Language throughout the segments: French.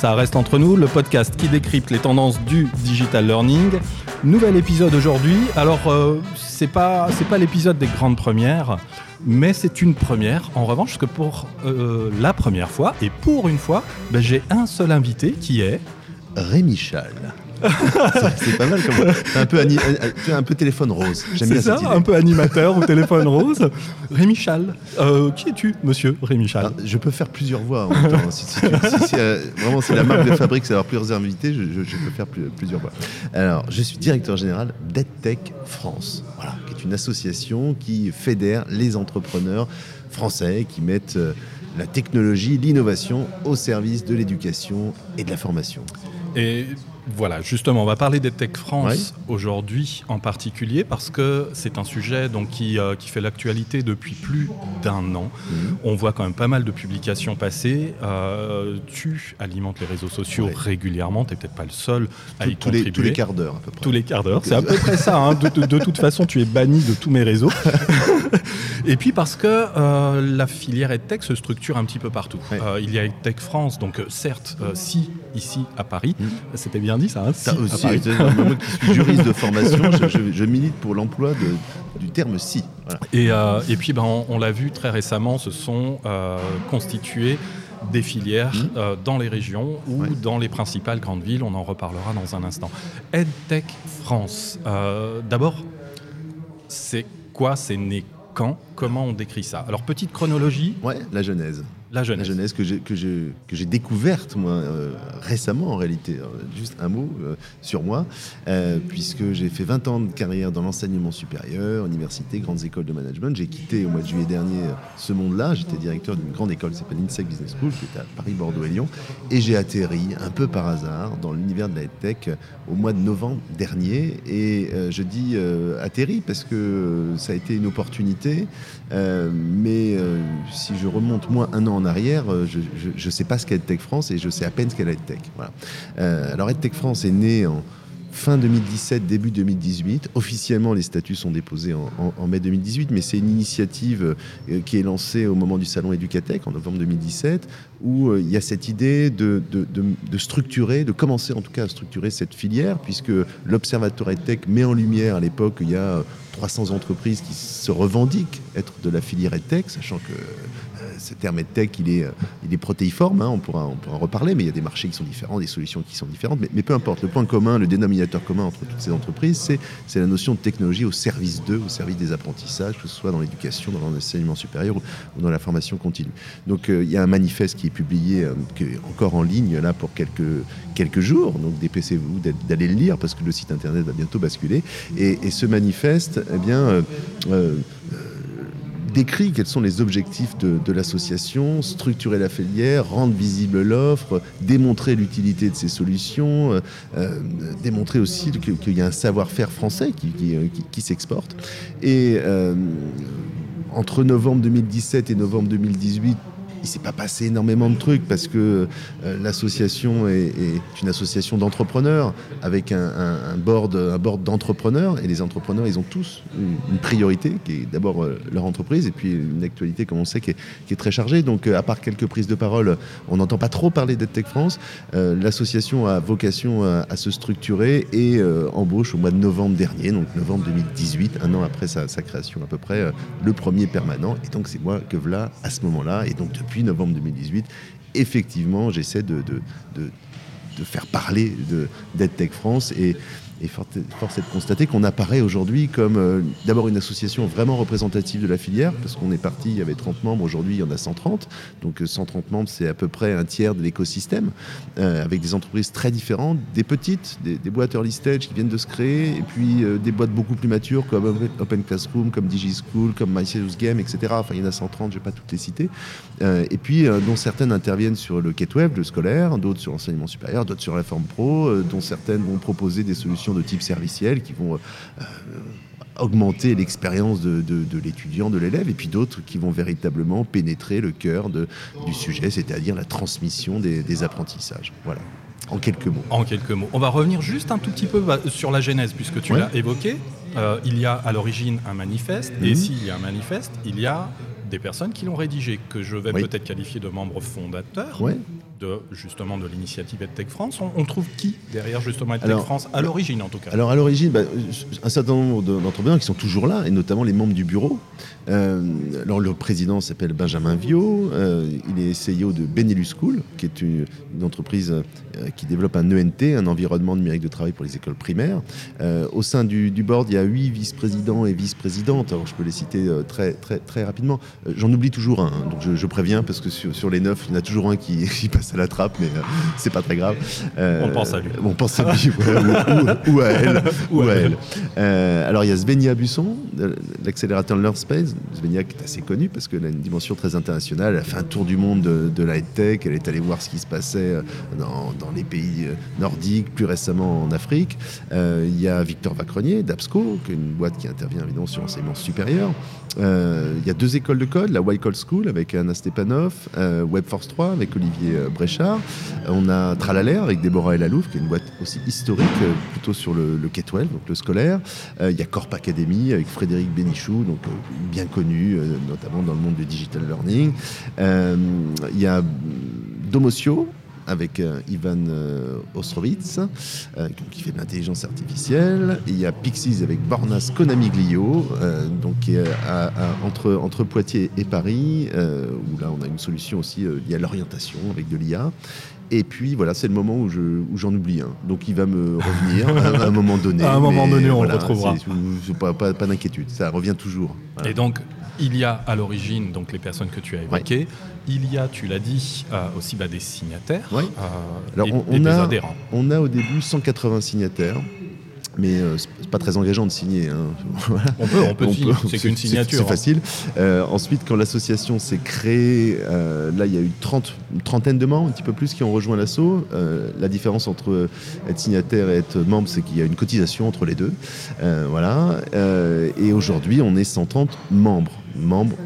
Ça reste entre nous, le podcast qui décrypte les tendances du digital learning. Nouvel épisode aujourd'hui. Alors, euh, c'est pas l'épisode des grandes premières, mais c'est une première. En revanche, que pour euh, la première fois et pour une fois, ben, j'ai un seul invité qui est Rémi Chal. C'est pas mal comme un peu, euh, un peu téléphone rose. J'aime bien ça, un peu animateur ou téléphone rose. Rémi Chal. Euh, qui es-tu, monsieur Rémi Chal ah, Je peux faire plusieurs voix en même temps. Si, euh, vraiment, c'est la marque de fabrique, c'est avoir plusieurs invités, je, peux faire plusieurs voix. Alors, je suis directeur général d'EdTech France, voilà, qui est une association qui fédère les entrepreneurs français qui mettent la technologie, l'innovation au service de l'éducation et de la formation. Et voilà, justement, on va parler des Tech France aujourd'hui en particulier parce que c'est un sujet donc, qui, euh, qui fait l'actualité depuis plus d'un an. Mhm. On voit quand même pas mal de publications passer. Euh, tu alimentes les réseaux sociaux régulièrement, tu n'es peut-être pas le seul à y contribuer. tous les quarts d'heure à peu près. Tous les quarts d'heure, c'est à peu près ça. Hein. De, toute façon, tu es banni de tous mes réseaux. Et puis parce que euh, la filière EdTech se structure un petit peu partout. il y a EdTech France, donc certes, si ici à Paris, mhm. c'était bien dit ça. Hein, aussi, moi qui suis juriste de formation, je, milite pour l'emploi du terme si. Et, euh, et, puis ben, on, l'a vu très récemment, se sont euh, constituées des filières mmh. euh, dans les régions ou dans les principales grandes villes. On en reparlera dans un instant. EdTech France. D'abord, c'est quoi? C'est né quand Comment on décrit ça? Alors, petite chronologie. Ouais, la genèse. La jeunesse. La jeunesse que j'ai, que j'ai, découverte, moi, euh, récemment, en réalité. juste un mot euh, sur moi, euh, puisque j'ai fait 20 ans de carrière dans l'enseignement supérieur, université, grandes écoles de management. J'ai quitté au mois de juillet dernier ce monde-là. J'étais directeur d'une grande école qui s'appelle l'INSEC Business School, qui était à Paris, Bordeaux et Lyon. Et j'ai atterri, un peu par hasard, dans l'univers de la tech au mois de novembre dernier. Et je dis atterri parce que ça a été une opportunité. mais si je remonte, moi, un an en arrière, euh, je ne sais pas ce qu'est EdTech France et je sais à peine ce qu'est EdTech. Voilà. Euh, alors EdTech France est né en fin 2017, début 2018. Officiellement, les statuts sont déposés en, mai 2018, mais c'est une initiative euh, qui est lancée au moment du salon Educatech en novembre 2017, où il y a cette idée de, structurer, de commencer en tout cas à structurer cette filière, puisque l'Observatoire EdTech met en lumière à l'époque, il y a 300 entreprises qui se revendiquent être de la filière EdTech, sachant que ce terme EdTech, il est, euh, il est protéiforme, hein, on, pourra, on pourra en reparler, mais il y a des marchés qui sont différents, des solutions qui sont différentes. Mais, peu importe, le point commun, le dénominateur commun entre toutes ces entreprises, c'est la notion de technologie au service d'eux, au service des apprentissages, que ce soit dans l'éducation, dans l'enseignement supérieur ou, dans la formation continue. Donc euh, il y a un manifeste qui est publié, euh, qui est encore en ligne là pour quelques, quelques jours, donc dépêchez-vous d'aller le lire parce que le site internet va bientôt basculer. Et, ce manifeste, eh bien, décrit quels sont les objectifs de, l'association, structurer la filière, rendre visible l'offre, démontrer l'utilité de ces solutions, euh, euh, démontrer aussi qu'il y a un savoir-faire français qui, qui, s'exporte. Et euh, entre novembre 2017 et novembre 2018, il s'est pas passé énormément de trucs parce que euh, l'association est, une association d'entrepreneurs avec un, board, un board d'entrepreneurs et les entrepreneurs, ils ont tous une, priorité qui est d'abord euh, leur entreprise et puis une actualité, comme on sait, qui est, très chargée. Donc, euh, à part quelques prises de parole, on n'entend pas trop parler d'EdTech France. l'association a vocation à, se structurer et embauche au mois de novembre dernier, donc novembre 2018, un an après sa, création à peu près, le premier permanent. Et donc, c'est moi que voilà à ce moment-là. Et donc, novembre 2018, effectivement, j'essaie de, de, de, de, faire parler d'EdTech France et et force est de constater qu'on apparaît aujourd'hui comme euh, d'abord une association vraiment représentative de la filière, parce qu'on est parti, il y avait 30 membres, aujourd'hui il y en a 130. Donc 130 euh, membres, c'est à peu près un tiers de l'écosystème, euh, avec des entreprises très différentes, des petites, des, boîtes early stage qui viennent de se créer, et puis des boîtes beaucoup plus matures comme Open Classroom, comme DigiSchool, comme My Game, etc. Enfin, il y en a 130, je ne vais pas toutes les citer. et puis, dont certaines interviennent sur le Web, le scolaire, d'autres sur l'enseignement supérieur, d'autres sur la forme pro, dont certaines vont proposer des solutions de type serviciel qui vont euh, augmenter l'expérience de, l'étudiant, de l'élève, et puis d'autres qui vont véritablement pénétrer le cœur du sujet, c'est-à-dire la transmission des, apprentissages. Voilà. En quelques mots. En quelques mots. On va revenir juste un tout petit peu bah, sur la genèse, puisque tu l'as évoqué. Euh, il y a à l'origine un manifeste, et mhm. s'il y a un manifeste, il y a des personnes qui l'ont rédigé, que je vais peut-être qualifier de membres fondateurs. De justement de l'initiative EdTech France. On, trouve qui derrière justement EdTech France à l'origine en tout cas? Alors à l'origine, bah, un certain nombre d'entrepreneurs qui sont toujours là et notamment les membres du bureau. Euh, alors le président s'appelle Benjamin Viau, euh, il est CEO de Benelux School, qui est une, entreprise euh, qui développe un ENT, un environnement numérique de travail pour les écoles primaires. au sein du, board, il y a huit vice-présidents et vice-présidentes. Alors je peux les citer très, très, très rapidement. J'en oublie toujours un, hein, donc je, préviens parce que sur, les neuf, il y en a toujours un qui, passe à la trappe, mais c'est pas très grave. on pense à lui. On pense à lui, ou, à elle. ou à elle. alors il y a Svenia Busson, l'accélérateur Learn Space. Svenia qui est assez connue parce qu'elle a une dimension très internationale. Elle a fait un tour du monde de, la tech. Elle est allée voir ce qui se passait euh, dans, les pays euh, nordiques, plus récemment en Afrique. Euh, il y a Victor Vacrenier d'Absco, qui est une boîte qui intervient évidemment sur l'enseignement supérieur. il y a deux écoles de code, la Code School avec Anna Stepanov, Webforce 3 avec Olivier Bréchard. On a Tralaler avec Déborah Elalouf, qui est une boîte aussi historique, plutôt sur le, le K-12, donc le scolaire. il y a Corp Academy avec Frédéric Bénichou, donc bien connu, euh, notamment dans le monde du digital learning. Euh, il y a Domotio, avec euh, Ivan Ostrovitz, qui fait de l'intelligence artificielle. il y a Pixies avec Bornas Konamiglio, donc qui est entre, entre Poitiers et Paris, où là on a une solution aussi liée à l'orientation avec de l'IA. Et puis voilà, c'est le moment où, je, où j'en oublie un. Donc il va me revenir à, un moment donné. à un moment donné, on le retrouvera. pas, pas, pas d'inquiétude, ça revient toujours. Et donc, il y a à l'origine donc les personnes que tu as évoquées. Il y a, tu l'as dit, euh, aussi bah, des signataires euh, Alors, on, des adhérents. On a au début 180 signataires mais euh, c'est pas très engageant de signer. Hein. On peut, on peut, c'est qu'une signature. C'est hein. facile. Euh, ensuite, quand l'association s'est créée, euh, là, il y a eu 30, une trentaine de membres, un petit peu plus, qui ont rejoint l'assaut. la différence entre être signataire et être membre, c'est qu'il y a une cotisation entre les deux. voilà. et aujourd'hui, on est 130 membres, membres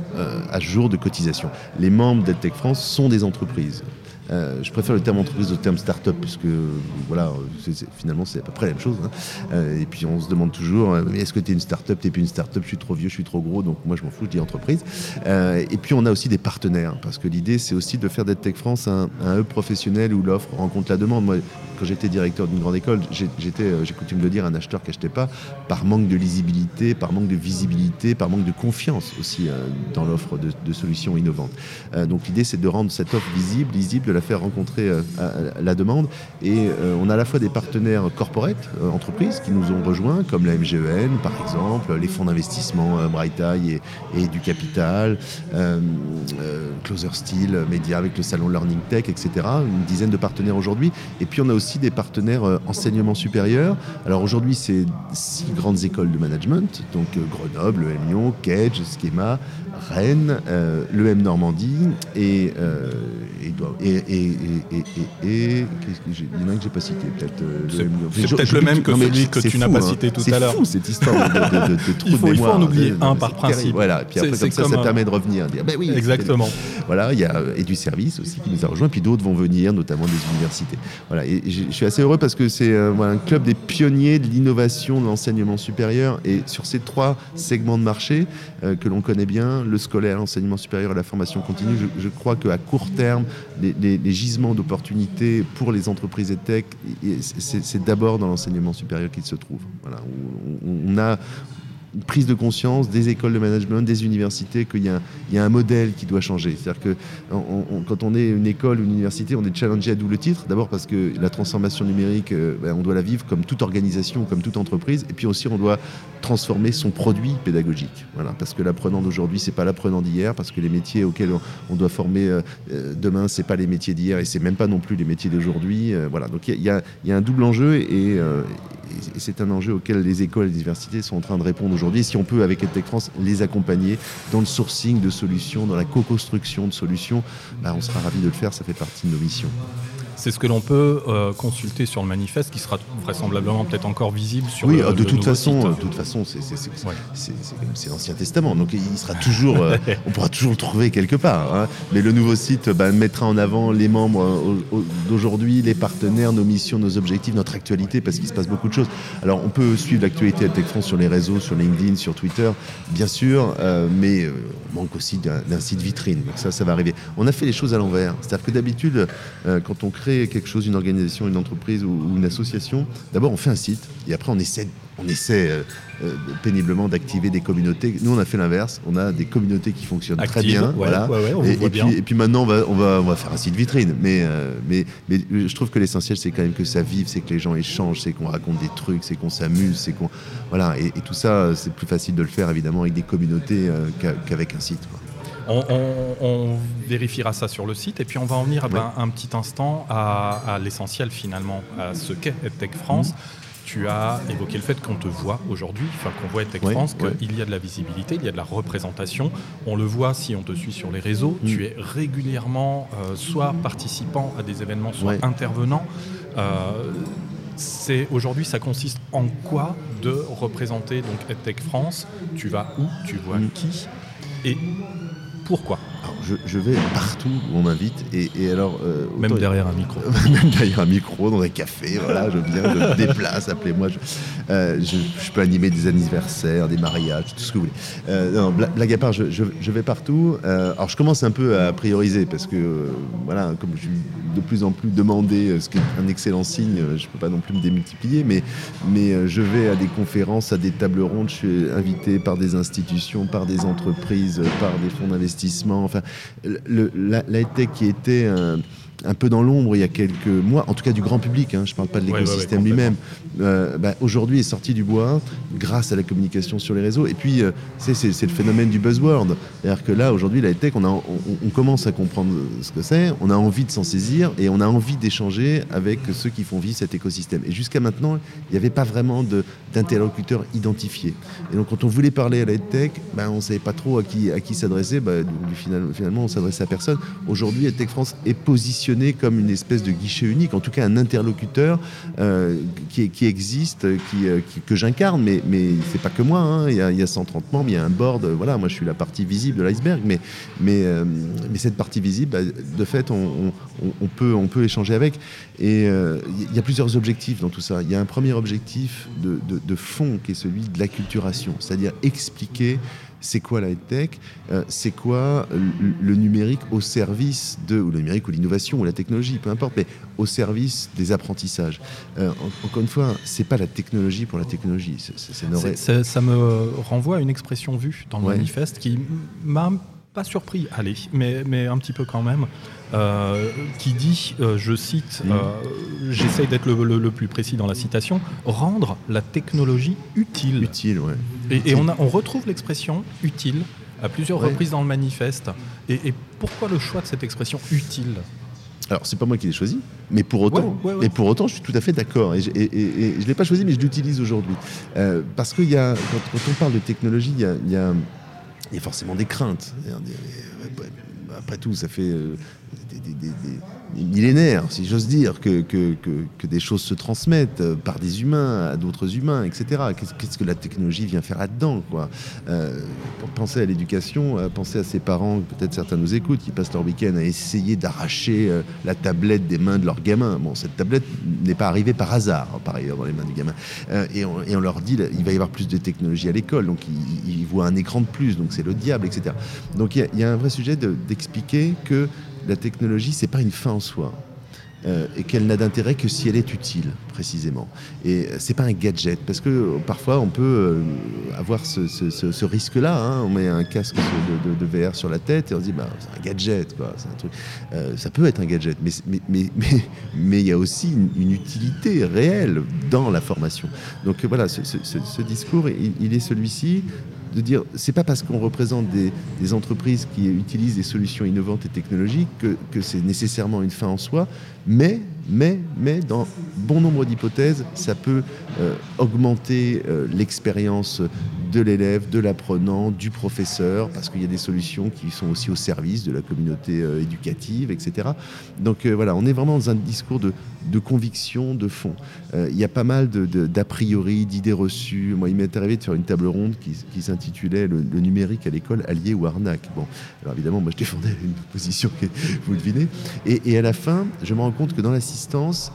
à jour de cotisation. Les membres d'EdTech France sont des entreprises. Euh, je préfère le terme entreprise au terme start-up, parce que voilà, finalement c'est à peu près la même chose. Hein. Euh, et puis on se demande toujours, euh, est-ce que tu es une start-up, tu plus une start-up, je suis trop vieux, je suis trop gros, donc moi je m'en fous, je dis entreprise. et puis on a aussi des partenaires, parce que l'idée c'est aussi de faire d'EdTech France un, un professionnel où l'offre rencontre la demande. J'étais directeur d'une grande école, j'étais, j'ai coutume de dire, un acheteur qui n'achetait pas par manque de lisibilité, par manque de visibilité, par manque de confiance aussi dans l'offre de, de, solutions innovantes. donc l'idée c'est de rendre cette offre visible, lisible, la faire rencontrer euh, la demande. Et euh, on a à la fois des partenaires corporate, euh, entreprises, qui nous ont rejoints, comme la MGEN par exemple, les fonds d'investissement Bright Eye et, du Capital, Closer Steel, Média avec le salon Learning Tech, etc. Une dizaine de partenaires aujourd'hui. Et puis on a aussi des partenaires enseignement supérieur. Alors aujourd'hui, c'est six grandes écoles de management, donc Grenoble, le Lyon, Cage, Schema, Rennes, euh, l'EM Normandie et, euh, et, et, et, il y en a un que j'ai pas cité peut-être. Euh, c'est peut-être le même que celui que tu n'as pas hein. cité tout à l'heure. C'est fou cette histoire de, de, de, faut, Il faut en oublier un par principe. Voilà, et puis après comme ça, ça permet de revenir. Dire, ben oui, Exactement. Voilà, il y a et du service aussi qui nous a rejoint, puis d'autres vont venir, notamment des universités. Voilà, et je suis assez heureux parce que c'est un club des pionniers de l'innovation de l'enseignement supérieur et sur ces trois segments de marché que l'on connaît bien le scolaire, l'enseignement supérieur et la formation continue, je, crois qu'à court terme, les, gisements d'opportunités pour les entreprises et tech, c'est d'abord dans l'enseignement supérieur qu'ils se trouvent. Voilà, on, a, une prise de conscience des écoles de management, des universités, qu'il y, a un modèle qui doit changer. C'est-à-dire que quand on est une école ou une université, on est challengé à double titre. D'abord parce que la transformation numérique, euh, ben, on doit la vivre comme toute organisation, comme toute entreprise. Et puis aussi, on doit transformer son produit pédagogique. Voilà, parce que l'apprenant d'aujourd'hui, c'est pas l'apprenant d'hier, parce que les métiers auxquels on, doit former euh, euh, demain, c'est pas les métiers d'hier et c'est même pas non plus les métiers d'aujourd'hui. voilà, donc il y, y, a un double enjeu et, et c'est un enjeu auquel les écoles et les universités sont en train de répondre aujourd'hui. Si on peut, avec EdTech France, les accompagner dans le sourcing de solutions, dans la co-construction de solutions, bah, on sera ravis de le faire, ça fait partie de nos missions. C'est ce que l'on peut euh, consulter sur le manifeste, qui sera vraisemblablement peut-être encore visible sur oui, le, de le toute façon, site. de toute façon, c'est Ouais. l'Ancien Testament, donc il sera toujours, euh, on pourra toujours le trouver quelque part. hein. Mais le nouveau site bah, mettra en avant les membres euh, au- au- d'aujourd'hui, les partenaires, nos missions, nos objectifs, notre actualité, parce qu'il se passe beaucoup de choses. Alors, on peut suivre l'actualité de Tech France sur les réseaux, sur LinkedIn, sur Twitter, bien sûr, euh, mais euh, on manque aussi d'un site vitrine. Donc ça, ça va arriver. On a fait les choses à l'envers. C'est-à-dire que d'habitude, euh, quand on crée quelque chose, une organisation, une entreprise ou, ou une association, d'abord on fait un site et après on essaie, on essaie euh, euh, péniblement d'activer des communautés. Nous, on a fait l'inverse. On a des communautés qui fonctionnent très bien. ouais, voilà. ouais, ouais, on vous et, puis, bien. et puis maintenant, on va, on va, on va faire un site vitrine. Mais, euh, mais, mais je trouve que l'essentiel, c'est quand même que ça vive, c'est que les gens échangent, c'est qu'on raconte des trucs, c'est qu'on s'amuse, c'est qu'on voilà. Et, et tout ça, c'est plus facile de le faire évidemment avec des communautés qu'a- qu'avec un site. quoi. On, on- on vérifiera ça sur le site et puis on va en venir eh ben, un petit instant à, à l'essentiel finalement, à ce qu'est EdTech France. Mhm. Tu as évoqué le fait qu'on te voit aujourd'hui, enfin qu'on voit EdTech Ouais, France, qu'il y a de la visibilité, il y a de la représentation. On le voit si on te suit sur les réseaux. Mm. Tu es régulièrement euh, soit participant à des événements, soit intervenant. Euh, c'est aujourd'hui, ça consiste en quoi de représenter donc EdTech France? Tu vas où? Tu vois Mm. qui? Et pourquoi Alors, je, je vais partout où on m'invite. Et, et alors, euh, Même autant- derrière un micro. même derrière un micro, dans un café, voilà, je viens, je me déplace, appelez-moi. Je, euh, je, je peux animer des anniversaires, des mariages, tout ce que vous voulez. Euh, non, blague à part, je, vais partout. Alors je commence un peu à prioriser parce que, voilà, comme je suis de plus en plus demandé, ce qui est un excellent signe, je ne peux pas non plus me démultiplier, mais, mais je vais à des conférences, à des tables rondes, je suis invité par des institutions, par des entreprises, par des fonds d'investissement. La, la tech qui était un, peu dans l'ombre il y a quelques mois, en tout cas du grand public, hein, je ne parle pas de Ouais, ouais, ouais, l'écosystème lui-même, euh, bah, aujourd'hui est sorti du bois grâce à la communication sur les réseaux. Et puis, euh, c'est, c'est- c'est le phénomène du buzzword. C'est-à-dire que là, aujourd'hui, la tech, on, a- on- on commence à comprendre ce que c'est, on a envie de s'en saisir et on a envie d'échanger avec ceux qui font vivre cet écosystème. Et jusqu'à maintenant, il n'y avait pas vraiment de, d'interlocuteurs identifiés. Et donc, quand on voulait parler à la tech, bah, on ne savait pas trop à qui, à qui s'adresser. Bah, finalement, on s'adressait à personne. Aujourd'hui, Tech France est comme une espèce de guichet unique, en tout cas un interlocuteur euh, qui, existe, euh, que j'incarne, mais, mais c'est pas que moi. hein. Il, y a, il y a 130 membres, il y a un board. euh, Voilà, moi, je suis la partie visible de l'iceberg, mais, cette partie visible, bah, de fait, on, peut, échanger avec. Et il y a plusieurs objectifs dans tout ça. Il y a un premier objectif de- de fond qui est celui de l'acculturation, c'est-à-dire expliquer c'est quoi la tech, c'est quoi le, numérique au service de, ou le numérique ou l'innovation ou la technologie, peu importe, mais au service des apprentissages. Euh, en- encore une fois, c'est pas la technologie pour la technologie. c'est- ça me renvoie à une expression vue dans le Ouais. manifeste qui m'a pas surpris, allez, mais, mais un petit peu quand même, euh, qui dit, euh, je cite, Mm. euh, j'essaye d'être le, le- le plus précis dans la citation, rendre la technologie utile. utile, ouais. Et, et on, a- on retrouve l'expression utile à plusieurs Ouais. reprises dans le manifeste. Et, et pourquoi le choix de cette expression utile? Alors, c'est pas moi qui l'ai choisi, mais pour autant, Ouais, ouais, ouais. et pour autant, je suis tout à fait d'accord. Et, je- je l'ai pas choisi, mais je l'utilise aujourd'hui. Parce qu'il y a, quand, quand on parle de technologie, il y a, il y a- il y a forcément des craintes. Après tout, ça fait euh, des, millénaires, si j'ose dire, que, que, que- que des choses se transmettent euh, par des humains à d'autres humains, etc. Qu'est-ce que la technologie vient faire là-dedans quoi? Euh, pour penser à l'éducation, euh, penser à ses parents, peut-être certains nous écoutent, qui passent leur week-end à essayer d'arracher euh, la tablette des mains de leurs gamins. Bon, cette tablette n'est pas arrivée par hasard, hein, par ailleurs, dans les mains du gamin. Et, on, et on leur dit, il va y avoir plus de technologie à l'école, donc ils, voient un écran de plus, donc c'est le diable, etc. Donc il y a- un vrai sujet de- d'expliquer que la technologie, c'est pas une fin en soi. euh, et qu'elle n'a d'intérêt que si elle est utile, précisément. Et c'est pas un gadget, parce que euh, parfois on peut euh, avoir ce, risque-là. hein. On met un casque de, VR sur la tête et on se dit, bah, c'est un gadget, quoi. Un truc. Ça peut être un gadget, mais mais mais mais mais il y a aussi une, utilité réelle dans la formation. Donc voilà, ce, discours, il, il est celui-ci de dire c'est pas parce qu'on représente des, entreprises qui utilisent des solutions innovantes et technologiques que, que c'est nécessairement une fin en soi, mais, mais, mais dans bon nombre d'hypothèses, ça peut euh, augmenter euh, l'expérience de l'élève, de l'apprenant, du professeur, parce qu'il y a des solutions qui sont aussi au service de la communauté euh, éducative, etc. Donc voilà, on est vraiment dans un discours de, de conviction, de fond. Il y a pas mal d'a priori, d'idées reçues. Moi, il m'est arrivé de faire une table ronde qui, s'intitulait le, numérique à l'école, allié ou arnaque. Bon, alors évidemment, moi je défendais une position que vous devinez. Et, à la fin, je me rends compte que dans l'assistance,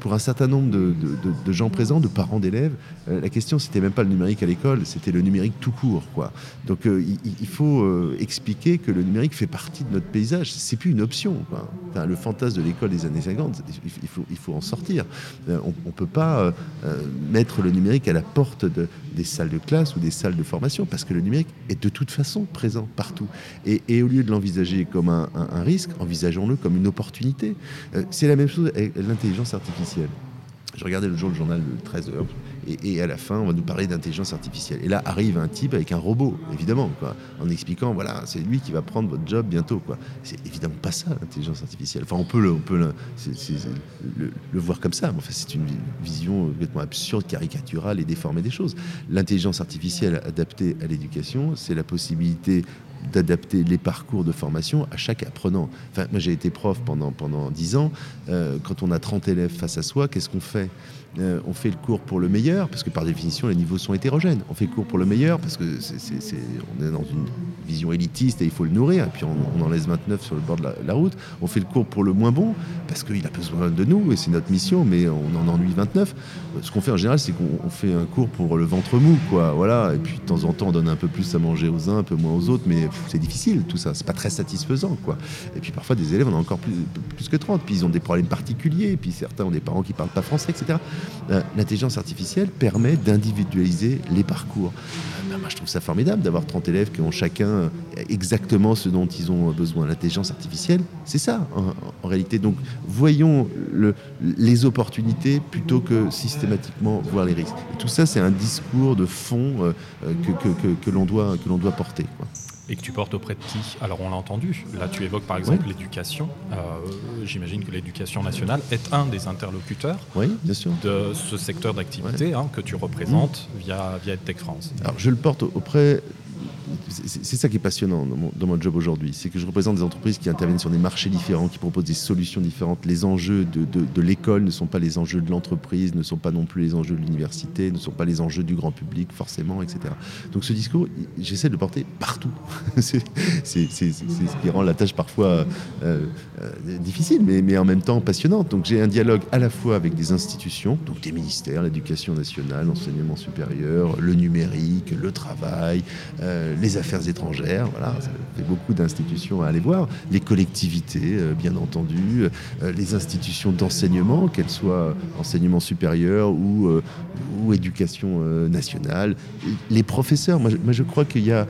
pour un certain nombre de, gens présents, de parents d'élèves, euh, la question c'était même pas le numérique à l'école, c'était le numérique tout court. Quoi. Donc euh, il, faut euh, expliquer que le numérique fait partie de notre paysage. C'est plus une option. le fantasme de l'école des années 50, il, faut, il faut en sortir. on ne peut pas mettre le numérique à la porte des salles de classe ou des salles de formation parce que le numérique est de toute façon présent partout. Et, au lieu de l'envisager comme un risque, envisageons-le comme une opportunité. c'est la même chose avec l'intelligence artificielle. Je regardais le jour le journal de 13 h et, à la fin, on va nous parler d'intelligence artificielle. Et là arrive un type avec un robot, évidemment, quoi, en expliquant voilà, c'est lui qui va prendre votre job bientôt. C'est évidemment pas ça l'intelligence artificielle. Enfin, on peut le, on peut le, voir comme ça, mais enfin, c'est une vision complètement absurde, caricaturale et déformée des choses. L'intelligence artificielle adaptée à l'éducation, c'est la possibilité d'adapter les parcours de formation à chaque apprenant. Moi, j'ai été prof pendant, pendant 10 ans. Euh, quand on a 30 élèves face à soi, qu'est-ce qu'on fait? Euh, on fait le cours pour le meilleur, parce que par définition, les niveaux sont hétérogènes. On fait le cours pour le meilleur, parce que c'est, on est dans une vision élitiste et il faut le nourrir, et puis on, en laisse 29 sur le bord de la, route. On fait le cours pour le moins bon, parce qu'il a besoin de nous, et c'est notre mission, mais on en ennuie 29. Ce qu'on fait en général, c'est qu'on fait un cours pour le ventre mou, quoi. Voilà, et puis de temps en temps, on donne un peu plus à manger aux uns, un peu moins aux autres, mais c'est difficile tout ça, c'est pas très satisfaisant, quoi. Et puis parfois, des élèves, on a encore plus, plus que 30, puis ils ont des problèmes particuliers, puis certains ont des parents qui parlent pas français, etc. Euh, l'intelligence artificielle permet d'individualiser les parcours. Euh, ben, je trouve ça formidable d'avoir 30 élèves qui ont chacun exactement ce dont ils ont besoin. L'intelligence artificielle, c'est ça, en, réalité. Donc, voyons les opportunités plutôt que systématiquement voir les risques. tout ça, c'est un discours de fond euh, que, l'on doit porter et que tu portes auprès de qui? Alors on l'a entendu, là tu évoques par exemple l'éducation. Euh, j'imagine que l'éducation nationale est un des interlocuteurs de ce secteur d'activité hein, que tu représentes via, via EdTech France. Alors je le porte auprès c'est ça qui est passionnant dans mon, job aujourd'hui, c'est que je représente des entreprises qui interviennent sur des marchés différents, qui proposent des solutions différentes. Les enjeux de, l'école ne sont pas les enjeux de l'entreprise, ne sont pas non plus les enjeux de l'université, ne sont pas les enjeux du grand public forcément, etc. Donc ce discours, j'essaie de le porter partout. c'est ce qui rend la tâche parfois euh, euh, difficile, mais, en même temps passionnante. Donc j'ai un dialogue à la fois avec des institutions, donc des ministères, l'éducation nationale, l'enseignement supérieur, le numérique, le travail. Euh, les affaires étrangères, voilà, ça fait beaucoup d'institutions à aller voir, les collectivités, euh, bien entendu, euh, les institutions d'enseignement, qu'elles soient enseignement supérieur ou, ou éducation nationale, les professeurs. Moi, je crois qu'il y a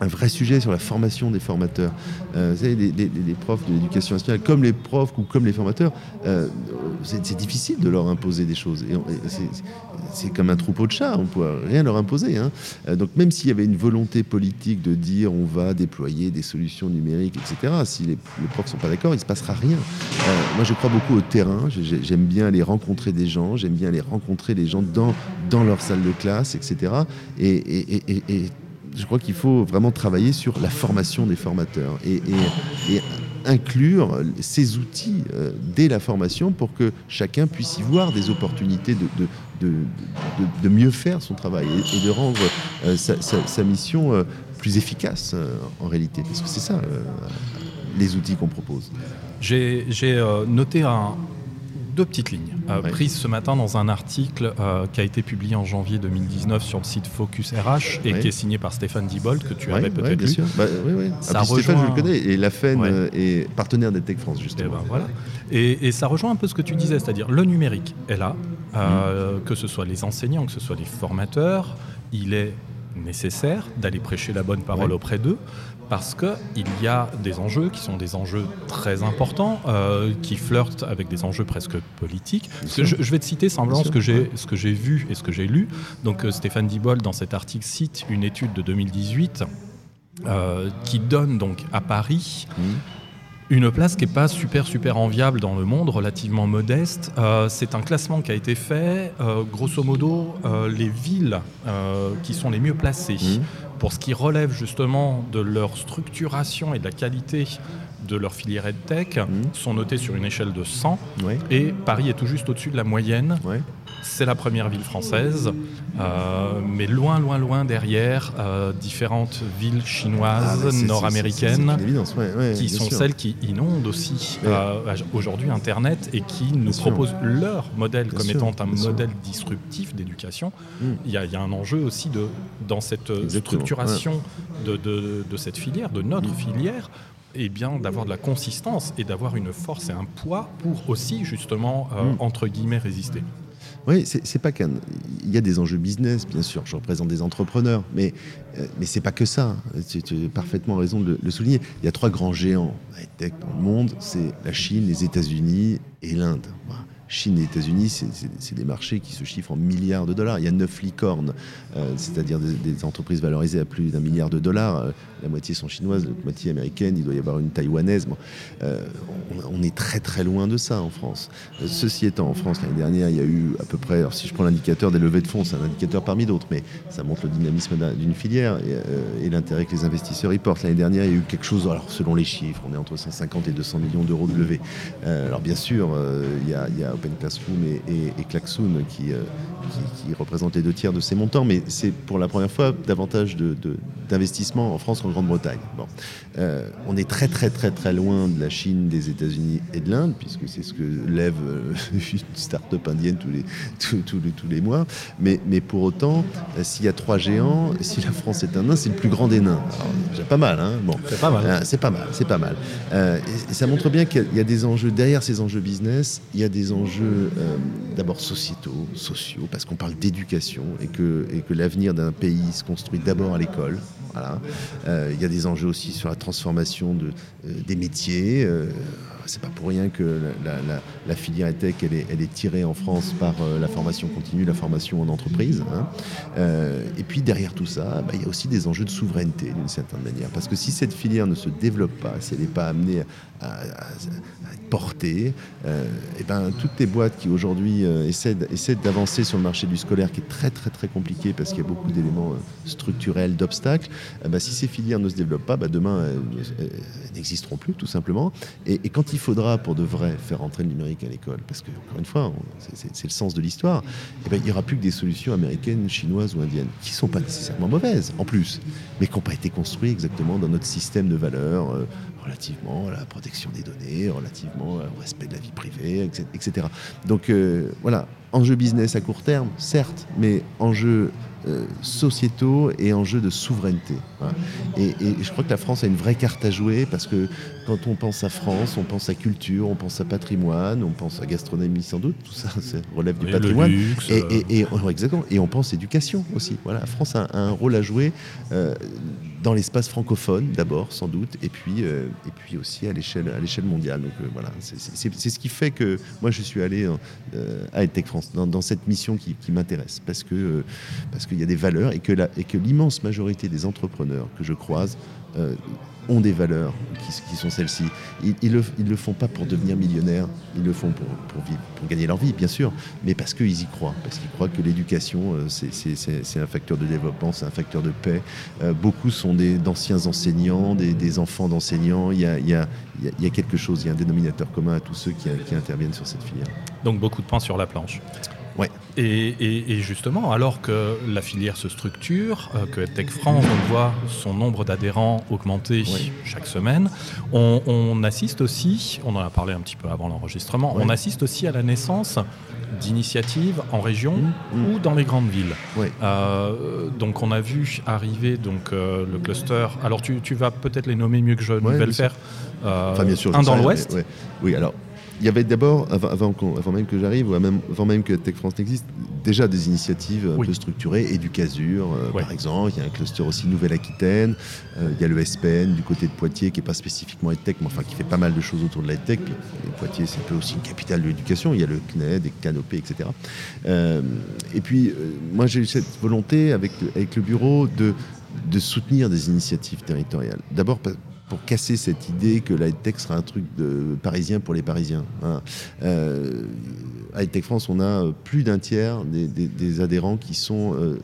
un vrai sujet sur la formation des formateurs. Euh, vous savez, les, profs de l'éducation nationale, comme les profs ou comme les formateurs, euh, c'est difficile de leur imposer des choses. C'est comme un troupeau de chats, on ne peut rien leur imposer. Hein. Euh, donc même s'il y avait une volonté politique de dire on va déployer des solutions numériques, etc., si les, profs ne sont pas d'accord, il ne se passera rien. moi, je crois beaucoup au terrain. J'aime bien aller rencontrer des gens, j'aime bien aller rencontrer des gens dans, dans leur salle de classe, etc. et, et je crois qu'il faut vraiment travailler sur la formation des formateurs et, inclure ces outils euh, dès la formation pour que chacun puisse y voir des opportunités de, de, mieux faire son travail et, de rendre euh, sa, mission euh, plus efficace en réalité. Parce que c'est ça les outils qu'on propose. J'ai noté un, deux petites lignes euh, prises ce matin dans un article euh, qui a été publié en janvier 2019 sur le site Focus RH et qui est signé par Stéphane Dibold, que tu avais peut-être lu. Bah, oui, oui. Ça ah, Stéphane, je le connais, et la FEN euh, est partenaire d'EdTech France, justement. Et, ben, voilà. et, ça rejoint un peu ce que tu disais, c'est-à-dire le numérique est là, mm. que ce soit les enseignants, que ce soit les formateurs, il est nécessaire d'aller prêcher la bonne parole auprès d'eux, parce qu'il y a des enjeux qui sont des enjeux très importants, euh, qui flirtent avec des enjeux presque politiques. je, vais te citer simplement ce que j'ai vu et ce que j'ai lu. Donc euh, Stéphane Dibol, dans cet article, cite une étude de 2018 euh, qui donne donc à Paris... Mmh une place qui n'est pas super super enviable dans le monde, relativement modeste. Euh, c'est un classement qui a été fait, euh, grosso modo, euh, les villes qui sont les mieux placées mmh. pour ce qui relève justement de leur structuration et de la qualité de leur filière EdTech mmh. sont notées sur une échelle de 100 et Paris est tout juste au-dessus de la moyenne. C'est la première ville française, euh, mais loin, loin, loin derrière, euh, différentes villes chinoises, ah, nord-américaines, qui sont celles qui inondent aussi euh, aujourd'hui Internet et qui nous proposent leur modèle comme étant un modèle disruptif d'éducation. Hmm. Il y, a un enjeu aussi de, dans cette structuration de, cette filière, de notre hmm. filière, et bien d'avoir de la consistance et d'avoir une force et un poids pour aussi justement hmm. entre guillemets résister. Oui, c'est pas qu'un. Il y a des enjeux business, bien sûr. Je représente des entrepreneurs, mais euh, mais c'est pas que ça. Tu, as parfaitement raison de le, souligner. Il y a trois grands géants dans le monde. C'est la Chine, les États-Unis et l'Inde. Chine et États-Unis, c'est des marchés qui se chiffrent en milliards de dollars. Il y a neuf licornes, euh, c'est-à-dire des, entreprises valorisées à plus d'un milliard de dollars. Euh, la moitié sont chinoises, la moitié américaines. Il doit y avoir une taïwanaise. Euh, on, est très très loin de ça en France. ceci étant, en France, l'année dernière, il y a eu à peu près, alors si je prends l'indicateur des levées de fonds, c'est un indicateur parmi d'autres, mais ça montre le dynamisme d'une filière et, l'intérêt que les investisseurs y portent. L'année dernière, il y a eu quelque chose, alors selon les chiffres, on est entre 150 et 200 millions d'euros de levée. alors bien sûr, il y a Open Classroom et, et, et Klaxoon qui, euh, qui, représentent les deux tiers de ces montants, mais c'est pour la première fois davantage d'investissement en France qu'en Grande-Bretagne. Bon. Euh, on est très très très très loin de la Chine, des États-Unis et de l'Inde, puisque c'est ce que lève euh, une start-up indienne tous les, tous, les, tous les mois. Mais, mais pour autant, s'il y a trois géants, si la France est un nain, c'est le plus grand des nains. C'est pas mal, hein bon. C'est pas mal. c'est pas mal, c'est pas mal. et, ça montre bien qu'il y, a des enjeux derrière ces enjeux business, il y a des enjeux euh, d'abord sociétaux, sociaux, parce qu'on parle d'éducation et que, l'avenir d'un pays se construit d'abord à l'école. Euh, il y a des enjeux aussi sur la transformation euh, des métiers c'est pas pour rien que la, filière tech elle est, tirée en France par euh, la formation continue, la formation en entreprise. Hein. Euh, et puis derrière tout ça, bah, il y a aussi des enjeux de souveraineté d'une certaine manière. Parce que si cette filière ne se développe pas, si elle n'est pas amenée à, être portée, euh, et ben, toutes les boîtes qui aujourd'hui essaient, essaient d'avancer sur le marché du scolaire, qui est très très très compliqué parce qu'il y a beaucoup d'éléments structurels, d'obstacles, bah, si ces filières ne se développent pas, bah, demain elles, n'existeront plus tout simplement. Et, et quand il faudra pour de vrai faire entrer le numérique à l'école, parce que, encore une fois, c'est le sens de l'histoire, eh ben, il n'y aura plus que des solutions américaines, chinoises ou indiennes, qui ne sont pas nécessairement mauvaises, en plus, mais qui n'ont pas été construites exactement dans notre système de valeurs euh, relativement à la protection des données, relativement au respect de la vie privée, etc. Donc euh, voilà, enjeu business à court terme, certes, mais enjeu euh, sociétaux et enjeux de souveraineté. Et, je crois que la France a une vraie carte à jouer parce que quand on pense à France, on pense à culture, on pense à patrimoine, on pense à gastronomie sans doute, tout ça, relève du patrimoine. et, et, exactement. Et on pense éducation aussi. Voilà, la France a, un rôle à jouer euh, dans l'espace francophone d'abord, sans doute, et puis, euh, et puis aussi à l'échelle à l'échelle mondiale. Donc voilà, c'est ce qui fait que moi je suis allé à EdTech France dans, cette mission qui, qui m'intéresse parce que parce que il y a des valeurs et que, et que l'immense majorité des entrepreneurs que je croise euh, ont des valeurs qui, sont celles-ci. Ils ne le, font pas pour devenir millionnaires, ils le font pour, gagner leur vie, bien sûr, mais parce qu'ils y croient, parce qu'ils croient que l'éducation, euh, c'est un facteur de développement, c'est un facteur de paix. Euh, beaucoup sont d'anciens enseignants, des, enfants d'enseignants. Il y a quelque chose, il y a un dénominateur commun à tous ceux qui, qui interviennent sur cette filière. Donc beaucoup de pain sur la planche. Et, justement, alors que la filière se structure, euh, que Tech France voit son nombre d'adhérents augmenter chaque semaine, on, assiste aussi, on en a parlé un petit peu avant l'enregistrement, on assiste aussi à la naissance d'initiatives en région mmh, mmh. ou dans les grandes villes. Euh, donc on a vu arriver donc, euh, le cluster, alors tu, vas peut-être les nommer mieux que je ne vais le faire, un dans l'ouest. Oui, alors il y avait d'abord, avant, avant, même que j'arrive, ou avant même que Tech France n'existe, déjà des initiatives un peu structurées, Educasur euh, par exemple, il y a un cluster aussi Nouvelle-Aquitaine, euh, il y a le SPN du côté de Poitiers qui n'est pas spécifiquement EdTech, mais enfin qui fait pas mal de choses autour de l'EdTech. Poitiers c'est un peu aussi une capitale de l'éducation, il y a le CNED, des canopées, etc. Euh, et puis moi j'ai eu cette volonté avec, avec le bureau de, de soutenir des initiatives territoriales. D'abord pour casser cette idée que la tech sera un truc de parisien pour les Parisiens. Hein. Euh, Tech France, on a plus d'un tiers des, adhérents qui sont euh,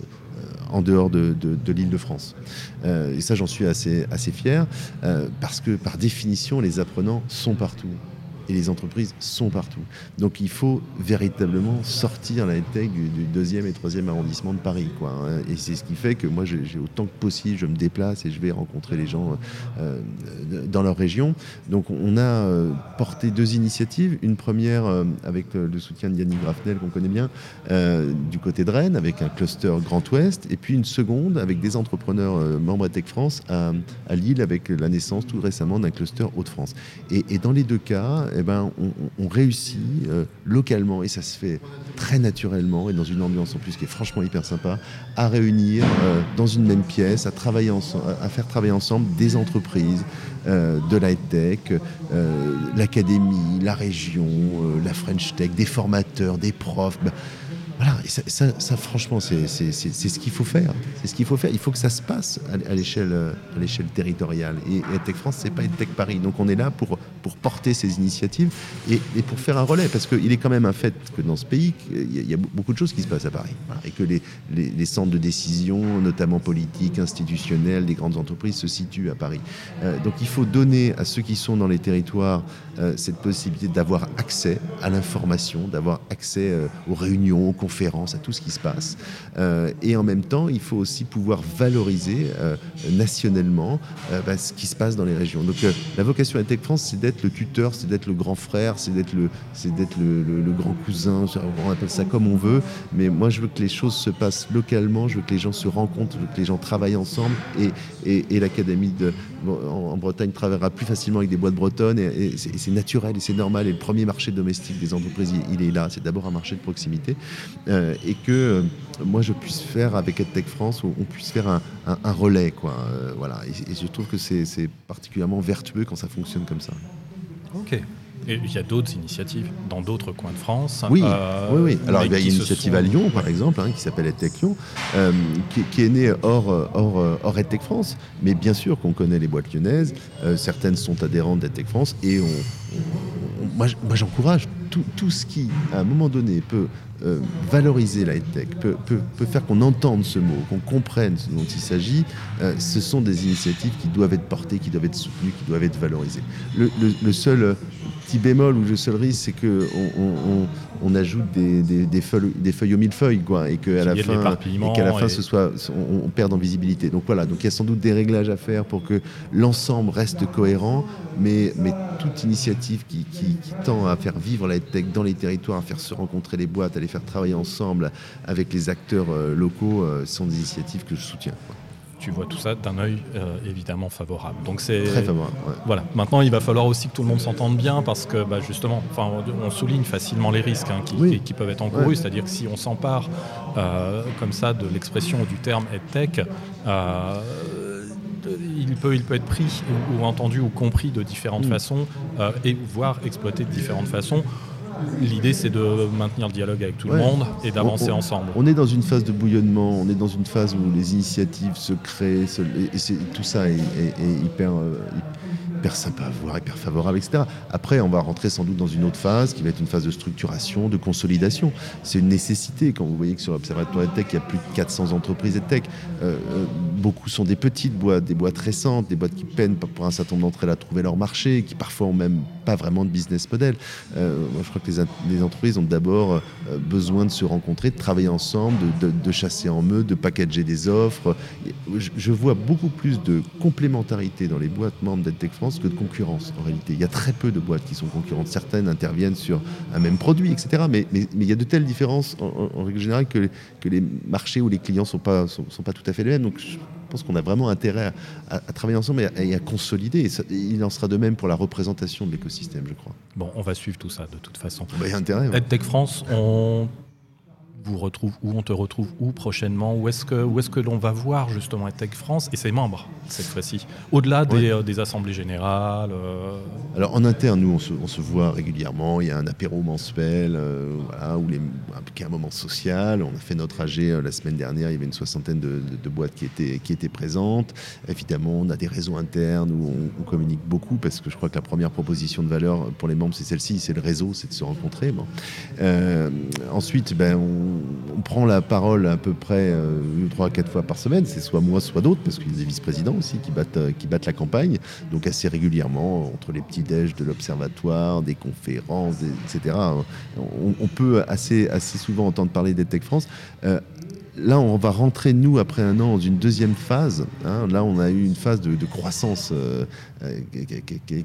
en dehors de, l'île de France. Euh, et ça, j'en suis assez fier, parce que par définition, les apprenants sont partout et les entreprises sont partout. Donc il faut véritablement sortir la tech du, deuxième et troisième arrondissement de Paris. Hein. Et c'est ce qui fait que moi, j'ai autant que possible, je me déplace et je vais rencontrer les gens euh, dans leur région. Donc on a euh, porté deux initiatives. Une première euh, avec le soutien de Yannick Grafnel, qu'on connaît bien, du côté de Rennes, avec un cluster Grand Ouest. Et puis une seconde avec des entrepreneurs membres de Tech France à, Lille, avec la naissance tout récemment d'un cluster Hauts-de-France. Et dans les deux cas, eh ben, on, réussit euh, localement, et ça se fait très naturellement, et dans une ambiance en plus qui est franchement hyper sympa, à réunir euh, dans une même pièce, à, faire travailler ensemble des entreprises, euh, de la tech, l'académie, la région, la French Tech, des formateurs, des profs. Ben, voilà, ça, franchement, c'est ce qu'il faut faire. C'est ce qu'il faut faire. Il faut que ça se passe à, l'échelle territoriale. Et, et Tech France, c'est pas Tech Paris. Donc on est là pour, pour porter ces initiatives et, pour faire un relais. Parce qu'il est quand même un fait que dans ce pays, il y, a beaucoup de choses qui se passent à Paris. et que les, les, centres de décision, notamment politiques, institutionnels, des grandes entreprises, se situent à Paris. Euh, donc il faut donner à ceux qui sont dans les territoires euh, cette possibilité d'avoir accès à l'information, d'avoir accès euh, aux réunions, aux conférences, à tout ce qui se passe. Euh, et en même temps, il faut aussi pouvoir valoriser nationalement bah, ce qui se passe dans les régions. Donc la vocation à Tech France, c'est d'être le tuteur, c'est d'être le grand frère, c'est d'être le, c'est d'être le, grand cousin, on appelle ça comme on veut. Mais moi, je veux que les choses se passent localement, je veux que les gens se rencontrent, je veux que les gens travaillent ensemble. Et l'académie en, Bretagne travaillera plus facilement avec des boîtes bretonnes. et, et c'est naturel et c'est normal. Et le premier marché domestique des entreprises, il, est là. C'est d'abord un marché de proximité. Euh, et que euh, moi, je puisse faire avec EdTech France, on puisse faire un, relais. Quoi. Euh, voilà. Et, je trouve que c'est particulièrement vertueux quand ça fonctionne comme ça. Ok. Et il y a d'autres initiatives dans d'autres coins de France. Oui, oui, oui. Alors il y a une initiative à Lyon, par exemple, hein, qui s'appelle EdTech Lyon, qui, est née hors, hors, hors EdTech France. Mais bien sûr qu'on connaît les boîtes lyonnaises. certaines sont adhérentes d'EdTech France et on, moi, j'encourage tout, ce qui, à un moment donné, peut euh, valoriser la tech, peut, faire qu'on entende ce mot, qu'on comprenne ce dont il s'agit, euh, ce sont des initiatives qui doivent être portées, qui doivent être soutenues, qui doivent être valorisées. Le, seul petit bémol ou le seul risque, c'est qu'on on, on, ajoute des, feuilles, des feuilles au millefeuille, quoi, et qu'à la, fin, la fin, ce soit, on, perde en visibilité. Donc voilà, donc il y a sans doute des réglages à faire pour que l'ensemble reste cohérent, mais, mais toute initiative qui, tend à faire vivre la tech dans les territoires, à faire se rencontrer les boîtes, à les faire travailler ensemble avec les acteurs euh, locaux, euh, sont des initiatives que je soutiens tu vois tout ça d'un œil euh, évidemment favorable. Donc c'est très favorable. Voilà. Maintenant, il va falloir aussi que tout le monde s'entende bien parce que bah, justement, enfin, on, souligne facilement les risques hein, qui, peuvent être encourus. C'est-à-dire que si on s'empare comme ça de l'expression du terme EdTech, il peut, il peut être pris ou, entendu ou compris de différentes mm. façons euh, et voire exploité de différentes façons. L'idée, c'est de maintenir le dialogue avec tout le monde et d'avancer ensemble. On est dans une phase de bouillonnement, on est dans une phase où les initiatives se créent, et, tout ça est, hyper, euh, hyper sympa à voir, hyper favorable, etc. Après, on va rentrer sans doute dans une autre phase qui va être une phase de structuration, de consolidation. C'est une nécessité. Quand vous voyez que sur l'Observatoire EdTech, il y a plus de 400 entreprises EdTech, euh, euh, beaucoup sont des petites boîtes, des boîtes récentes, des boîtes qui peinent pour un certain nombre d'entre elles à trouver leur marché, qui parfois ont même pas vraiment de business model. Euh, moi, je crois que les, entreprises ont d'abord besoin de se rencontrer, de travailler ensemble, de, chasser en meute, de packager des offres. Je, je, vois beaucoup plus de complémentarité dans les boîtes membres d'EdTech France que de concurrence en réalité. Il y a très peu de boîtes qui sont concurrentes. Certaines interviennent sur un même produit, etc. Mais, mais, il y a de telles différences en, règle générale que, que, les marchés ou les clients ne sont pas, sont, pas tout à fait les mêmes. Donc je pense qu'on a vraiment intérêt à, travailler ensemble et à, consolider. il en sera de même pour la représentation de l'écosystème, je crois. Bon, on va suivre tout ça de toute façon. Bah, il y a intérêt. EdTech France, on vous retrouve, où on te retrouve où prochainement Où est-ce que, où est que l'on va voir justement EdTech France et ses membres cette fois-ci Au-delà des, euh, des, assemblées générales euh Alors en interne, nous, on se, voit régulièrement. Il y a un apéro mensuel, euh, voilà, où les, un moment social. On a fait notre AG la semaine dernière. Il y avait une soixantaine de, boîtes qui étaient, qui étaient présentes. Évidemment, on a des réseaux internes où on, communique beaucoup parce que je crois que la première proposition de valeur pour les membres, c'est celle-ci, c'est le réseau, c'est de se rencontrer. Bon. ensuite, ben, on on prend la parole à peu près euh, trois à quatre fois par semaine. C'est soit moi, soit d'autres, parce qu'il y a des vice-présidents aussi qui battent, euh, qui battent la campagne. Donc assez régulièrement, entre les petits déj de l'Observatoire, des conférences, etc. On, peut assez, assez souvent entendre parler d'EdTech France. Euh, là, on va rentrer, nous, après un an, dans une deuxième phase. Hein. Là, on a eu une phase de, croissance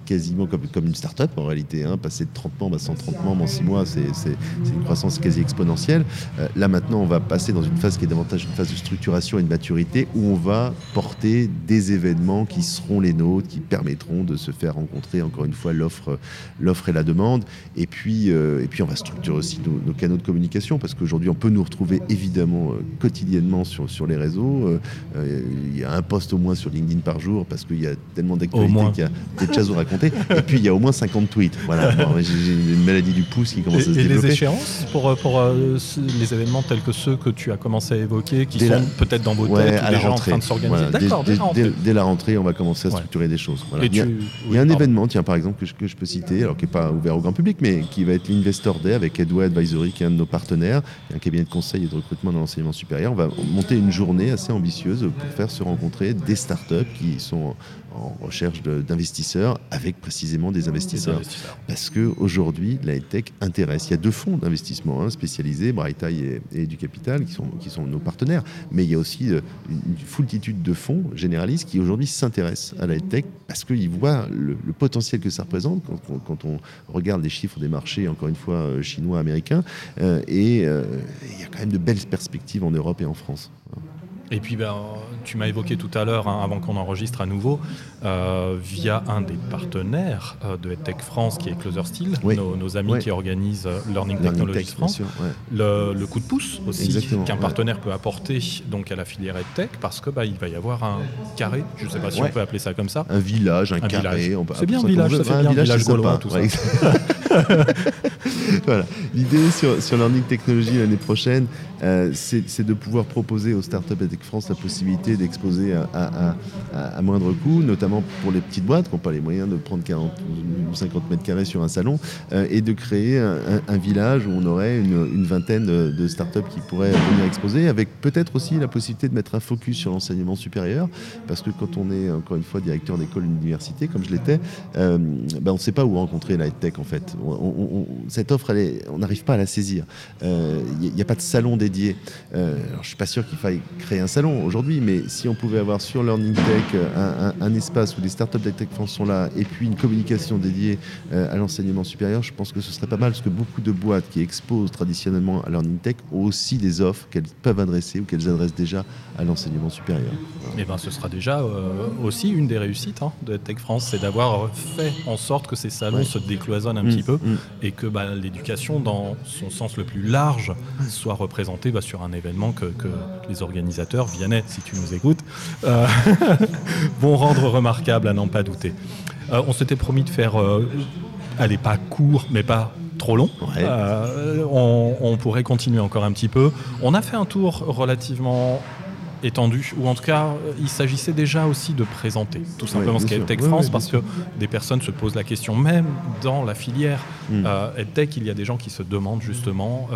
quasiment comme, une start-up en réalité. Hein. Passer de 30 membres à 130 membres en 6 mois, c'est une croissance quasi exponentielle. Euh, là maintenant, on va passer dans une phase qui est davantage une phase de structuration et de maturité où on va porter des événements qui seront les nôtres, qui permettront de se faire rencontrer encore une fois l'offre et la demande. Et puis, euh, et puis on va structurer aussi nos, canaux de communication parce qu'aujourd'hui, on peut nous retrouver évidemment quotidiennement sur, sur les réseaux. Il y a un poste au moins sur LinkedIn par jour parce qu'il y a tellement d'actualités il y a des choses à raconter. Et puis il y a au moins 50 tweets. Voilà. J'ai une maladie du pouce qui commence à se développer. Et les échéances pour, pour euh, les événements tels que ceux que tu as commencé à évoquer, qui sont peut-être dans vos têtes ou déjà en train de s'organiser. D'accord, dès, la rentrée, on va commencer à structurer des choses. il y a, un événement, tiens, par exemple, que je, que je peux citer, alors qui n'est pas ouvert au grand public, mais qui va être l'Investor Day avec Edward Advisory, qui est un de nos partenaires, un cabinet de conseil et de recrutement dans l'enseignement supérieur. On va monter une journée assez ambitieuse pour faire se rencontrer des startups qui sont en recherche d'investisseurs avec précisément des investisseurs. Parce qu'aujourd'hui, la tech intéresse. Il y a deux fonds d'investissement hein, spécialisés, Bright Eye et, du Capital, qui sont, qui sont nos partenaires. Mais il y a aussi euh, une foultitude de fonds généralistes qui aujourd'hui s'intéressent à la tech parce qu'ils voient le, potentiel que ça représente quand, on regarde les chiffres des marchés, encore une fois, euh, chinois, américains. Euh, et il y a quand même de belles perspectives en Europe et en France. Et puis, ben, tu m'as évoqué tout à l'heure, hein, avant qu'on enregistre à nouveau, euh, via un des partenaires euh, de EdTech France, qui est Closer Steel, nos, amis qui organisent euh, Learning, Technologies France, le, coup de pouce aussi qu'un partenaire peut apporter donc à la filière EdTech, parce que bah, il va y avoir un carré, je ne sais pas si on peut appeler ça comme ça. Un village, un, carré. C'est bien un village, ça fait bien, un village, village tout ça. voilà. L'idée sur, sur Learning Technology l'année prochaine, c'est de pouvoir proposer aux startups France la possibilité d'exposer à, moindre coût, notamment pour les petites boîtes qui n'ont pas les moyens de prendre 40 ou 50 mètres carrés sur un salon, euh, et de créer un, village où on aurait une, vingtaine de, startups qui pourraient venir exposer, avec peut-être aussi la possibilité de mettre un focus sur l'enseignement supérieur, parce que quand on est encore une fois directeur d'école d'université, comme je l'étais, euh, ben on ne sait pas où rencontrer la tech en fait. cette offre, on n'arrive pas à la saisir. Il n'y a, pas de salon dédié. Euh, je suis pas sûr qu'il faille créer un salon aujourd'hui, mais si on pouvait avoir sur Learning Tech un, espace où les startups tech France sont là et puis une communication dédiée euh, à l'enseignement supérieur, je pense que ce serait pas mal parce que beaucoup de boîtes qui exposent traditionnellement à Learning Tech ont aussi des offres qu'elles peuvent adresser ou qu'elles adressent déjà à l'enseignement supérieur. Et eh ben, ce sera déjà euh, aussi une des réussites hein, de Tech France, c'est d'avoir fait en sorte que ces salons se décloisonnent un mmh, petit peu mmh. et que bah, l'éducation, dans son sens le plus large, soit représentée bah, sur un événement que, les organisateurs, Vianney, si tu nous écoutes, euh, vont rendre remarquable à n'en pas douter. Euh, on s'était promis de faire, allez, pas court, mais pas trop long. On, pourrait continuer encore un petit peu. On a fait un tour relativement étendu, ou en tout cas, il s'agissait déjà aussi de présenter tout simplement ce qu'est EdTech France, parce que des personnes se posent la question, même dans la filière mm. EdTech, il y a des gens qui se demandent justement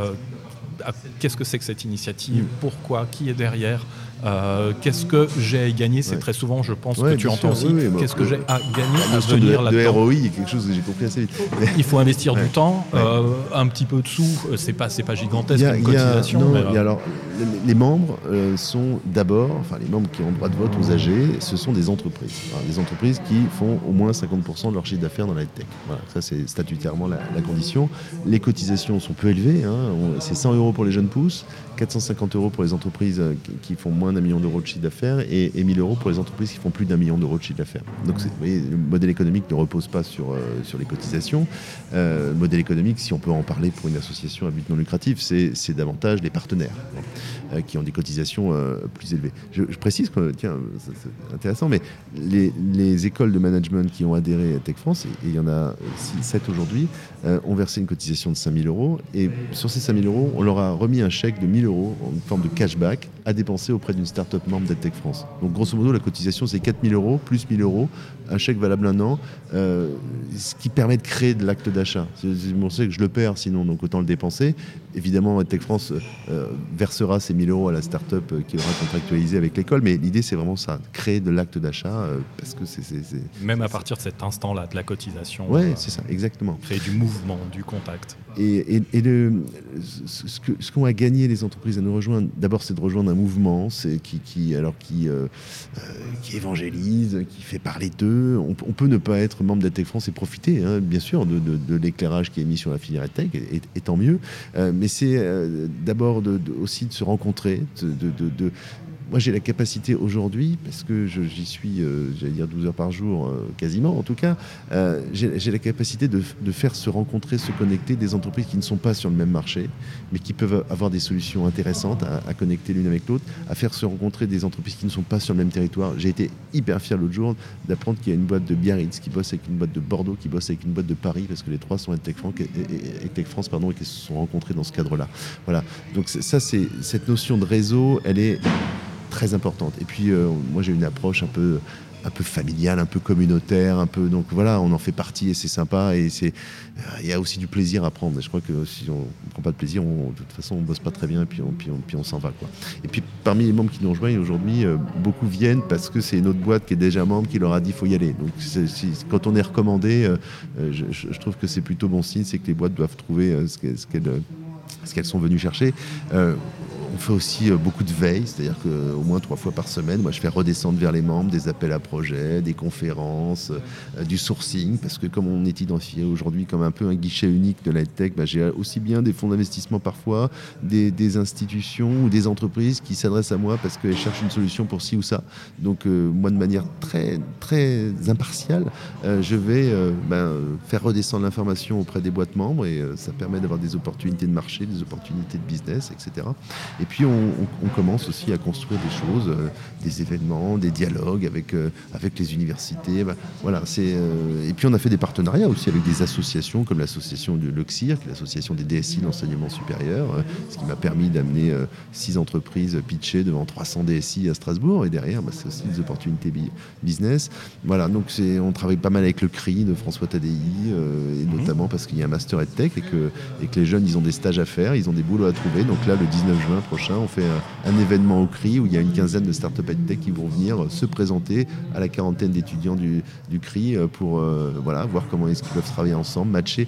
qu'est-ce que c'est que cette initiative, mm. pourquoi, qui est derrière, euh, qu'est-ce que j'ai à gagner C'est très souvent, je pense, que tu entends aussi. qu'est-ce que j'ai à gagner à venir là-dedans? Le ROI est quelque chose que j'ai compris assez vite. Il faut investir du temps, euh, un petit peu de sous. Euh, c'est pas, c'est pas gigantesque une cotisation. alors, les membres euh, sont d'abord, enfin les membres qui ont droit de vote aux AG, ce sont des entreprises. des entreprises qui font au moins 50% de leur chiffre d'affaires dans la tech. Voilà, ça c'est statutairement la, condition. Les cotisations sont peu élevées, hein. c'est 100 euros pour les jeunes pousses, 450 euros pour les entreprises euh, qui, font moins d'un million d'euros de chiffre d'affaires et, 1000 euros pour les entreprises qui font plus d'un million d'euros de chiffre d'affaires. Donc vous voyez, le modèle économique ne repose pas sur, euh, sur les cotisations. le modèle économique, si on peut en parler pour une association à but non lucratif, c'est davantage les partenaires. Euh, qui ont des cotisations euh, plus élevées. Je, précise que, tiens, c'est intéressant, mais les, écoles de management qui ont adhéré à Tech France, et, il y en a 7 aujourd'hui, euh, ont versé une cotisation de 5000 euros. Et sur ces 5000 euros, on leur a remis un chèque de 1000 euros en forme de cashback à dépenser auprès d'une start-up membre d'EdTech France. Donc grosso modo, la cotisation, c'est 4000 euros plus 1000 euros, un chèque valable un an, ce qui permet de créer de l'acte d'achat. On sait que je le perds sinon, donc autant le dépenser. Évidemment, EdTech France versera ces 1000 euros à la start-up qui aura contractualisé avec l'école. Mais l'idée, c'est vraiment ça, créer de l'acte d'achat. Euh, parce que c'est, Même à partir de cet instant-là, de la cotisation. Oui, euh, c'est ça, exactement. Créer du mouvement, du contact. Et, et, le, ce, que, ce qu'ont à gagner les entreprises à nous rejoindre, d'abord, c'est de rejoindre un mouvement c'est, qui, qui, alors, qui, euh, qui évangélise, qui fait parler d'eux. On, peut ne pas être membre d'Atech France et profiter, hein, bien sûr, de, de, l'éclairage qui est mis sur la filière Tech, et, tant mieux. mais c'est d'abord aussi de se rencontrer de, moi, j'ai la capacité aujourd'hui, parce que j'y suis, euh, j'allais dire 12 heures par jour, euh, quasiment en tout cas, euh, j'ai la capacité de, faire se rencontrer, se connecter des entreprises qui ne sont pas sur le même marché, mais qui peuvent avoir des solutions intéressantes à, connecter l'une avec l'autre, à faire se rencontrer des entreprises qui ne sont pas sur le même territoire. J'ai été hyper fier l'autre jour d'apprendre qu'il y a une boîte de Biarritz qui bosse avec une boîte de Bordeaux, qui bosse avec une boîte de Paris, parce que les trois sont Tech France, France pardon, et qui se sont rencontrés dans ce cadre-là. Voilà. Donc ça, c'est cette notion de réseau, elle est très importante. Et puis, euh, moi, j'ai une approche un peu un peu familiale, un peu communautaire, un peu donc voilà, on en fait partie et c'est sympa et c'est il y a aussi du plaisir à prendre. Je crois que si on ne prend pas de plaisir, de toute façon on bosse pas très bien et puis on, puis puis on s'en va quoi. Et puis parmi les membres qui nous rejoignent aujourd'hui, euh, beaucoup viennent parce que c'est une autre boîte qui est déjà membre qui leur a dit faut y aller. Donc quand on est recommandé, euh, je, trouve que c'est plutôt bon signe, c'est que les boîtes doivent trouver ce qu'elles ce qu'elles sont venues chercher on fait aussi euh, beaucoup de veille, c'est-à-dire qu'au moins trois fois par semaine, moi je fais redescendre vers les membres des appels à projets, des conférences, euh, du sourcing, parce que comme on est identifié aujourd'hui comme un peu un guichet unique de la tech, bah, j'ai aussi bien des fonds d'investissement parfois, des, institutions ou des entreprises qui s'adressent à moi parce qu'elles cherchent une solution pour ci ou ça. Donc euh, moi de manière très, très impartiale, je vais ben, faire redescendre l'information auprès des boîtes membres et ça permet d'avoir des opportunités de marché, des opportunités de business, etc. Et puis on, commence aussi à construire des choses, euh, des événements, des dialogues avec, euh, avec les universités. Bah, voilà, c'est, euh, et puis on a fait des partenariats aussi avec des associations comme l'association de l'OXIR, l'association des DSI d'enseignement supérieur, ce qui m'a permis d'amener six entreprises pitchées devant 300 DSI à Strasbourg. Et derrière, bah, c'est aussi des opportunités business. Voilà, donc c'est, on travaille pas mal avec le CRI de François Tadei, et mmh. notamment parce qu'il y a un master EdTech et que, et que les jeunes, ils ont des stages à faire, ils ont des boulots à trouver. Donc là, le 19 juin, on fait un, événement au CRI où il y a une quinzaine de start-up tech qui vont venir se présenter à la quarantaine d'étudiants du, CRI euh, pour euh, voilà, voir comment est-ce qu'ils peuvent travailler ensemble, matcher.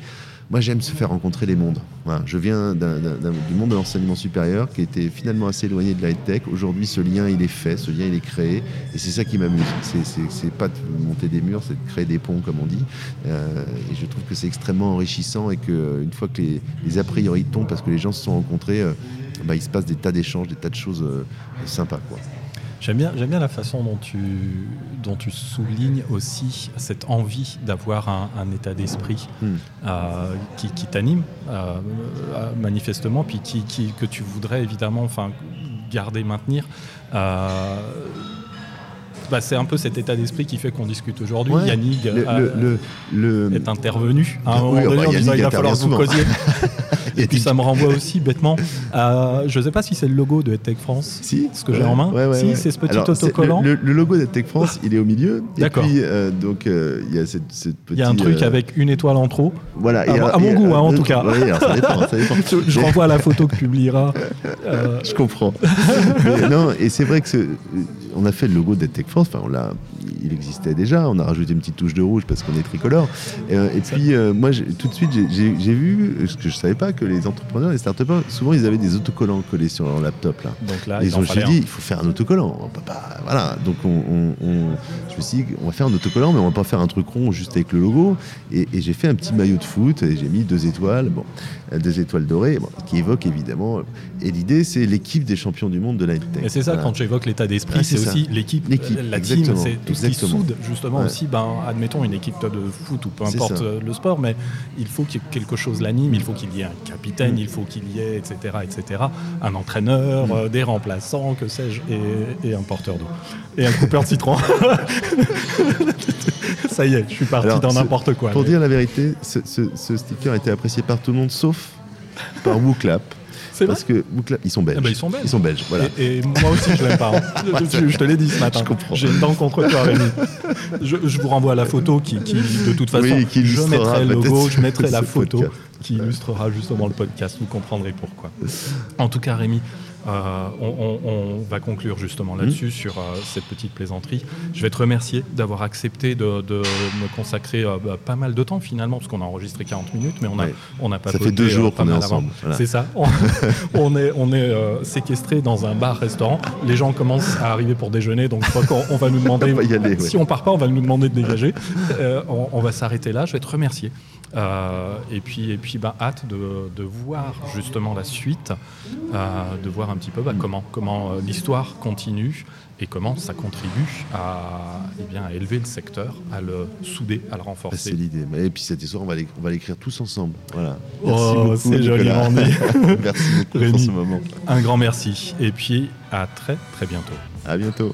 Moi, j'aime se faire rencontrer les mondes. je viens du monde de l'enseignement supérieur qui était finalement assez éloigné de la tech. Aujourd'hui, ce lien, il est fait, ce lien, il est créé. Et c'est ça qui m'amuse. C'est pas de monter des murs, c'est de créer des ponts, comme on dit. Euh, et je trouve que c'est extrêmement enrichissant et qu'une fois que les, les, a priori tombent, parce que les gens se sont rencontrés, bah, il se passe des tas d'échanges, des tas de choses euh, sympas. Quoi. J'aime bien, j'aime bien la façon dont tu, dont tu soulignes aussi cette envie d'avoir un, état d'esprit hmm. euh, qui, t'anime euh, manifestement, puis qui, que tu voudrais évidemment enfin, garder, maintenir. Bah, c'est un peu cet état d'esprit qui fait qu'on discute aujourd'hui. Yannick est intervenu à un moment donné en disant il va falloir que vous. Et puis ça me renvoie aussi bêtement à, je ne sais pas si c'est le logo de EdTech France, si, ce que j'ai en main. si, c'est ce petit autocollant. Le, logo d'EdTech France, il est au milieu. D'accord. Et puis, euh, donc, euh, il y a cette, cette Il y a un truc euh, avec une étoile en trop. Voilà. À, mon goût, hein, en tout cas. ça dépend, ça dépend. je renvoie à la photo que publiera. Je comprends. non, et c'est vrai que on a fait le logo d'EdTech France. Enfin, on l'a il existait déjà. On a rajouté une petite touche de rouge parce qu'on est tricolore. et puis, moi, tout de suite, j'ai vu, ce que je ne savais pas, que que les entrepreneurs, les start souvent ils avaient des autocollants collés sur leur laptop là. Donc là, Et ils ont dit, il faut faire un autocollant. On peut pas- voilà. Donc on, on- on- je me suis dit, on va faire un autocollant, mais on va pas faire un truc rond juste avec le logo. Et, et j'ai fait un petit maillot de foot et j'ai mis deux étoiles, bon, deux étoiles dorées, bon, qui évoque évidemment. Et l'idée, c'est l'équipe des champions du monde de la tech. Et c'est ça, Voilà. quand j'évoque l'état d'esprit, Ah, c'est aussi l'équipe, L'équipe, euh, la team, c'est tout ce qui soude justement Ouais. aussi, ben, admettons une équipe de foot ou peu importe euh, le sport, mais il faut qu'il y ait quelque chose l'anime, il faut qu'il y ait un capitaine, il faut qu'il y ait, etc., etc., un entraîneur, Mm. euh, des remplaçants, que sais-je, et, et un porteur d'eau. Et un coupeur de citron. ça y est, je suis parti Alors, dans n'importe quoi. Pour mais dire la vérité, ce, ce- ce sticker a été apprécié par tout le monde, sauf par WooClap. C'est Parce que WooClap, ils sont belges. Ah bah, ils sont belges. Ils sont belges, voilà. Et, et moi aussi, je l'aime pas. hein. je, je te l'ai dit ce matin. Je comprends. J'ai une dent contre toi, Rémi. Je, je vous renvoie à la photo qui, qui, de toute façon, Oui, qui je mettrai le logo, je mettrai la photo podcast. qui illustrera justement le podcast. Vous comprendrez pourquoi. En tout cas, Rémi, euh, on, on- on va conclure justement là-dessus sur euh, cette petite plaisanterie. Je vais te remercier d'avoir accepté de, de me consacrer euh, bah, pas mal de temps finalement, parce qu'on a enregistré 40 minutes, mais on a, Ouais. on a pas Ça fait deux jours qu'on est ensemble, voilà. C'est ça. On, est, on est séquestré dans un bar-restaurant. Les gens commencent à arriver pour déjeuner, donc je crois qu'on on va nous demander. On va y aller, ouais. Si on part pas, on va nous demander de dégager. On, on va s'arrêter là. Je vais te remercier. Euh, et puis, et puis ben, hâte de, de voir justement la suite, euh, de voir un petit peu bah, comment, comment euh, l'histoire continue et comment ça contribue à, eh bien, à élever le secteur, à le souder, à le Ah, C'est renforcer. l'idée. Et puis cette histoire, on va l'écrire tous ensemble. Voilà. Oh, c'est joliment dit. Merci beaucoup pour Rémi. ce moment. Un grand merci. Et puis à très très bientôt. À bientôt.